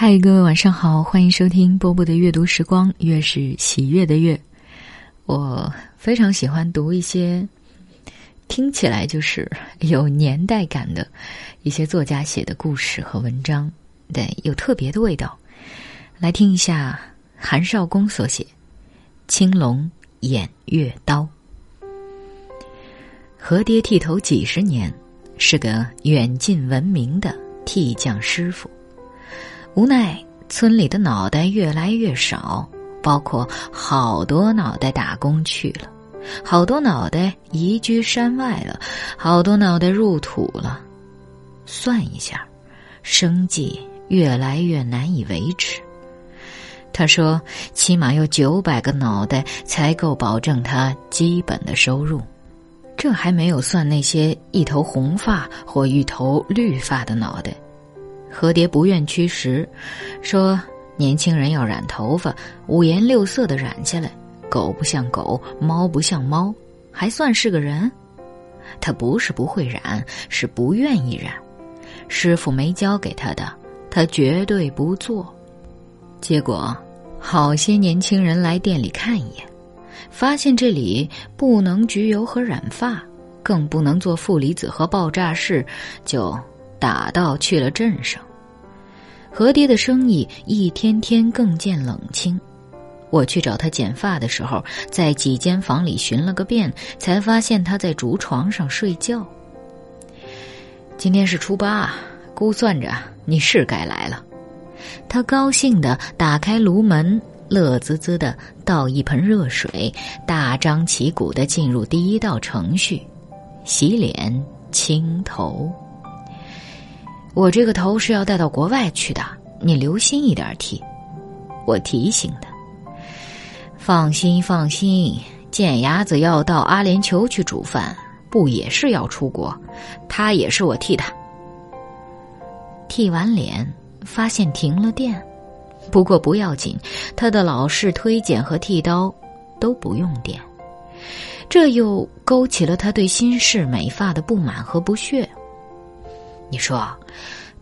嗨，各位晚上好，欢迎收听波波的阅读时光，月是喜悦的月。我非常喜欢读一些听起来就是有年代感的一些作家写的故事和文章，对，有特别的味道。来听一下韩少功所写《青龙偃月刀》。何爹剃头几十年，是个远近闻名的剃匠师傅。无奈村里的脑袋越来越少，包括好多脑袋打工去了，好多脑袋移居山外了，好多脑袋入土了。算一下，生计越来越难以维持。他说：“起码有九百个脑袋才够保证他基本的收入，这还没有算那些一头红发或一头绿发的脑袋。”何蝶不愿驱使，说：“年轻人要染头发，五颜六色的染下来，狗不像狗，猫不像猫，还算是个人。”他不是不会染，是不愿意染。师傅没教给他的，他绝对不做。结果，好些年轻人来店里看一眼，发现这里不能焗油和染发，更不能做负离子和爆炸式，就。打道去了镇上，何爹的生意一天天更见冷清。我去找他剪发的时候，在几间房里寻了个遍，才发现他在竹床上睡觉。今天是初八，估算着你是该来了。他高兴地打开炉门，乐滋滋地倒一盆热水，大张旗鼓地进入第一道程序：洗脸、清头。我这个头是要带到国外去的，你留心一点剃。我提醒他。放心放心，贱伢子要到阿联酋去煮饭，不也是要出国？他也是我替他。剃完脸，发现停了电，不过不要紧，他的老式推剪和剃刀都不用电，这又勾起了他对新式美发的不满和不屑。你说，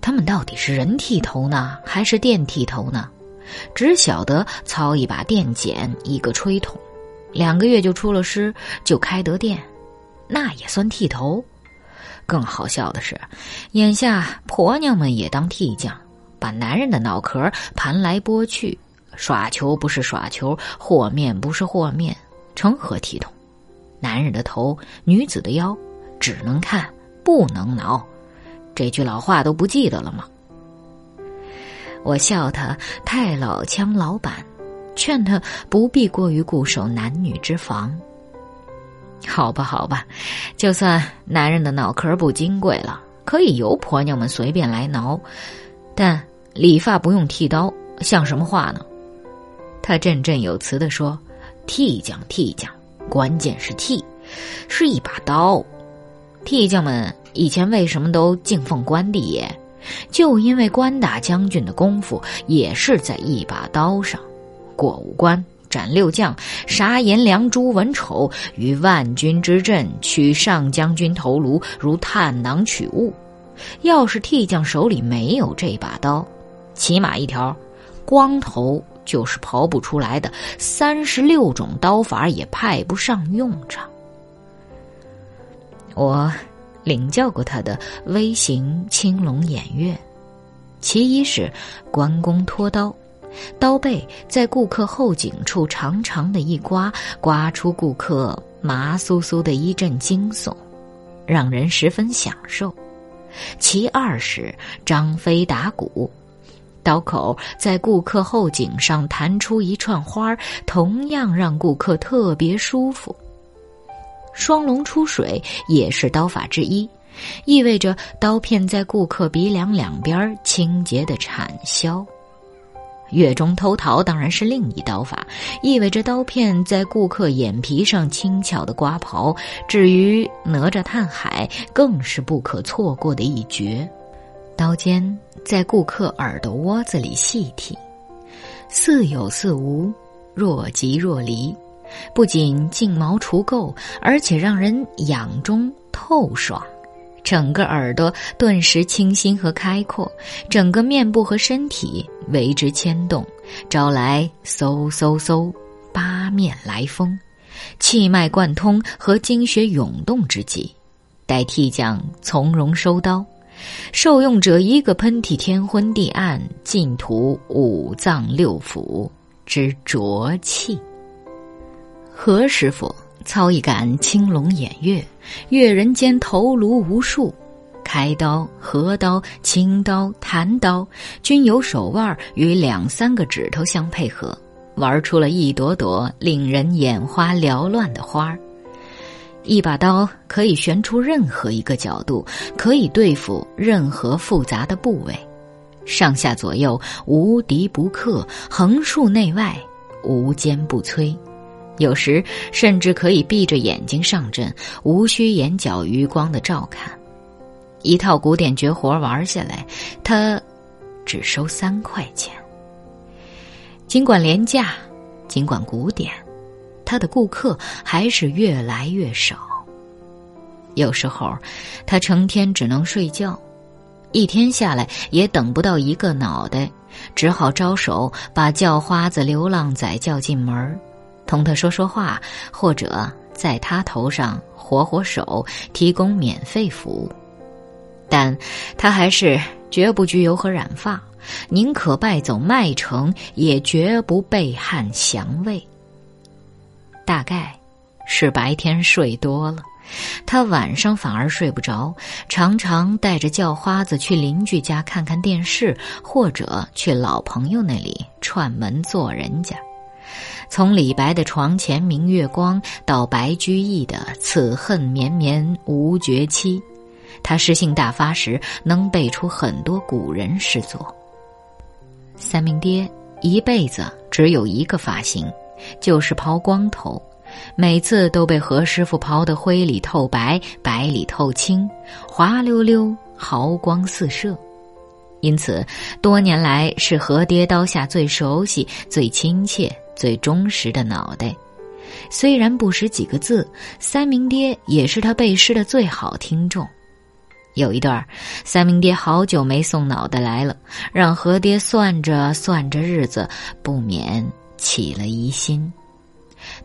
他们到底是人剃头呢，还是电剃头呢？只晓得操一把电剪，一个吹筒，两个月就出了师，就开得店，那也算剃头。更好笑的是，眼下婆娘们也当剃匠，把男人的脑壳盘来拨去，耍球不是耍球，和面不是和面，成何体统？男人的头，女子的腰，只能看不能挠。这句老话都不记得了吗？我笑他太老腔老板，劝他不必过于固守男女之防。好吧，好吧，就算男人的脑壳不金贵了，可以由婆娘们随便来挠，但理发不用剃刀，像什么话呢？他振振有词地说：“剃匠，剃匠，关键是剃，是一把刀。剃匠们。”以前为什么都敬奉关帝爷？就因为关大将军的功夫也是在一把刀上，过五关斩六将，杀颜良、诛文丑，于万军之阵取上将军头颅，如探囊取物。要是替将手里没有这把刀，起码一条，光头就是刨不出来的。三十六种刀法也派不上用场。我。领教过他的微型青龙偃月，其一是关公拖刀，刀背在顾客后颈处长长的一刮，刮出顾客麻酥酥的一阵惊悚，让人十分享受；其二是张飞打鼓，刀口在顾客后颈上弹出一串花，同样让顾客特别舒服。双龙出水也是刀法之一，意味着刀片在顾客鼻梁两边清洁的铲削。月中偷桃当然是另一刀法，意味着刀片在顾客眼皮上轻巧的刮刨。至于哪吒探海，更是不可错过的一绝。刀尖在顾客耳朵窝子里细剃，似有似无，若即若离。不仅净毛除垢，而且让人痒中透爽，整个耳朵顿时清新和开阔，整个面部和身体为之牵动，招来嗖嗖嗖八面来风，气脉贯通和精血涌动之际，待替将从容收刀，受用者一个喷嚏，天昏地暗，尽吐五脏六腑之浊气。何师傅。操一杆青龙偃月，阅人间头颅无数，开刀、合刀、清刀、弹刀，均由手腕与两三个指头相配合，玩出了一朵朵令人眼花缭乱的花儿。一把刀可以旋出任何一个角度，可以对付任何复杂的部位，上下左右无敌不克，横竖内外无坚不摧。有时甚至可以闭着眼睛上阵，无需眼角余光的照看。一套古典绝活玩下来，他只收三块钱。尽管廉价，尽管古典，他的顾客还是越来越少。有时候，他成天只能睡觉，一天下来也等不到一个脑袋，只好招手把叫花子、流浪仔叫进门儿。同他说说话，或者在他头上活活手，提供免费服务。但他还是绝不焗油和染发，宁可败走麦城，也绝不背汉降魏。大概是白天睡多了，他晚上反而睡不着，常常带着叫花子去邻居家看看电视，或者去老朋友那里串门做人家。从李白的床前明月光到白居易的此恨绵绵无绝期，他诗兴大发时能背出很多古人诗作。三明爹一辈子只有一个发型，就是抛光头，每次都被何师傅刨得灰里透白，白里透青，滑溜溜，毫光四射。因此，多年来是何爹刀下最熟悉、最亲切。最忠实的脑袋，虽然不识几个字，三明爹也是他背诗的最好听众。有一段，三明爹好久没送脑袋来了，让何爹算着算着日子，不免起了疑心。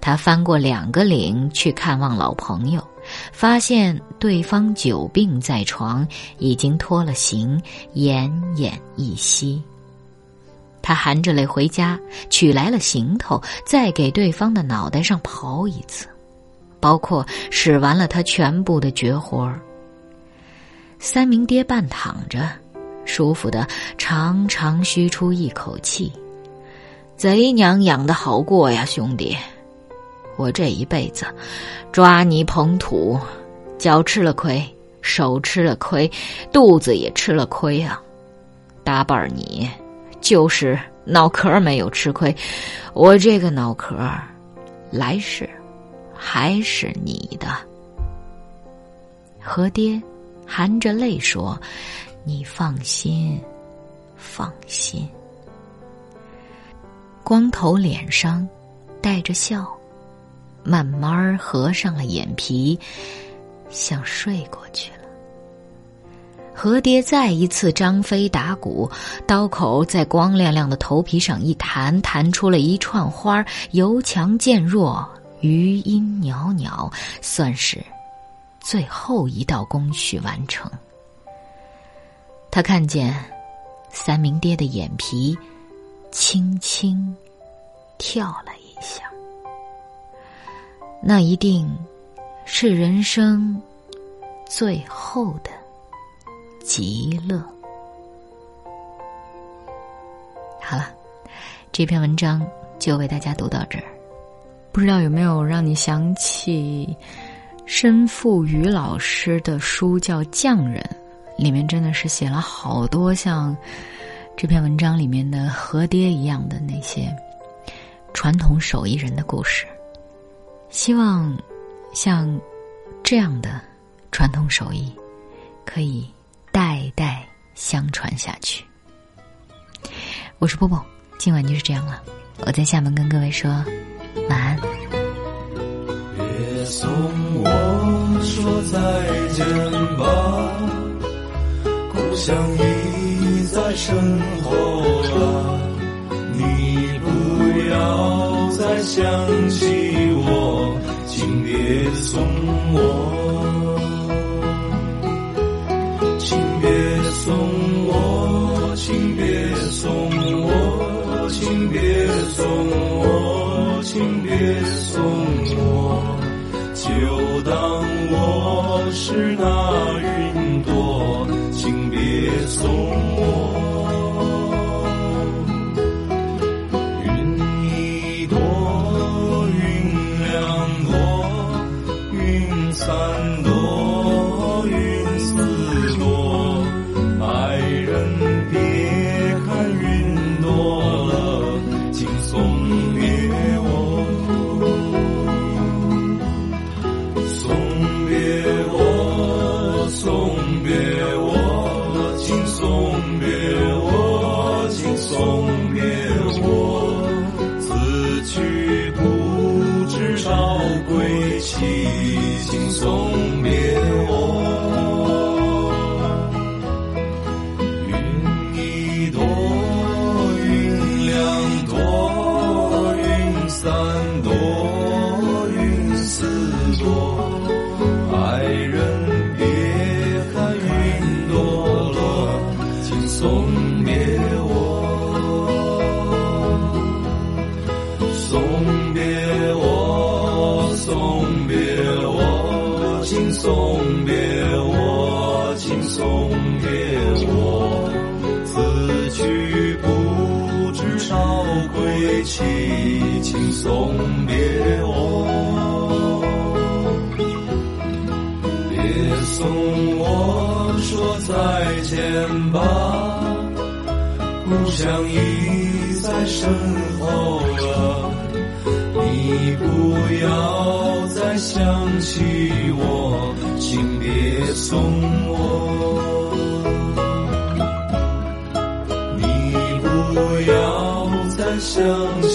他翻过两个岭去看望老朋友，发现对方久病在床，已经脱了形，奄奄一息。他含着泪回家，取来了行头，再给对方的脑袋上刨一次，包括使完了他全部的绝活儿。三明爹半躺着，舒服的长长吁出一口气，贼娘养的好过呀，兄弟！我这一辈子抓泥捧土，脚吃了亏，手吃了亏，肚子也吃了亏啊！搭伴儿你。就是脑壳没有吃亏，我这个脑壳，来世还是你的。何爹含着泪说：“你放心，放心。”光头脸上带着笑，慢慢合上了眼皮，想睡过去了。何爹再一次张飞打鼓，刀口在光亮亮的头皮上一弹，弹出了一串花，由强渐弱，余音袅袅，算是最后一道工序完成。他看见三明爹的眼皮轻轻跳了一下，那一定是人生最后的。极乐。好了，这篇文章就为大家读到这儿。不知道有没有让你想起申富宇老师的书叫《匠人》，里面真的是写了好多像这篇文章里面的何爹一样的那些传统手艺人的故事。希望像这样的传统手艺可以。代代相传下去。我是波波，今晚就是这样了。我在厦门跟各位说晚安。别送我。说再见吧，故乡已在身后了，你不要再想起我，请别送我。三朵，云四朵。爱人别看云朵了，请送别我，送别我，送别我，请送别我，请送别我。此去不知少归期，请送别我。别送我说再见吧，故乡已在身后了，你不要再想起我，请别送我。你不要再想起，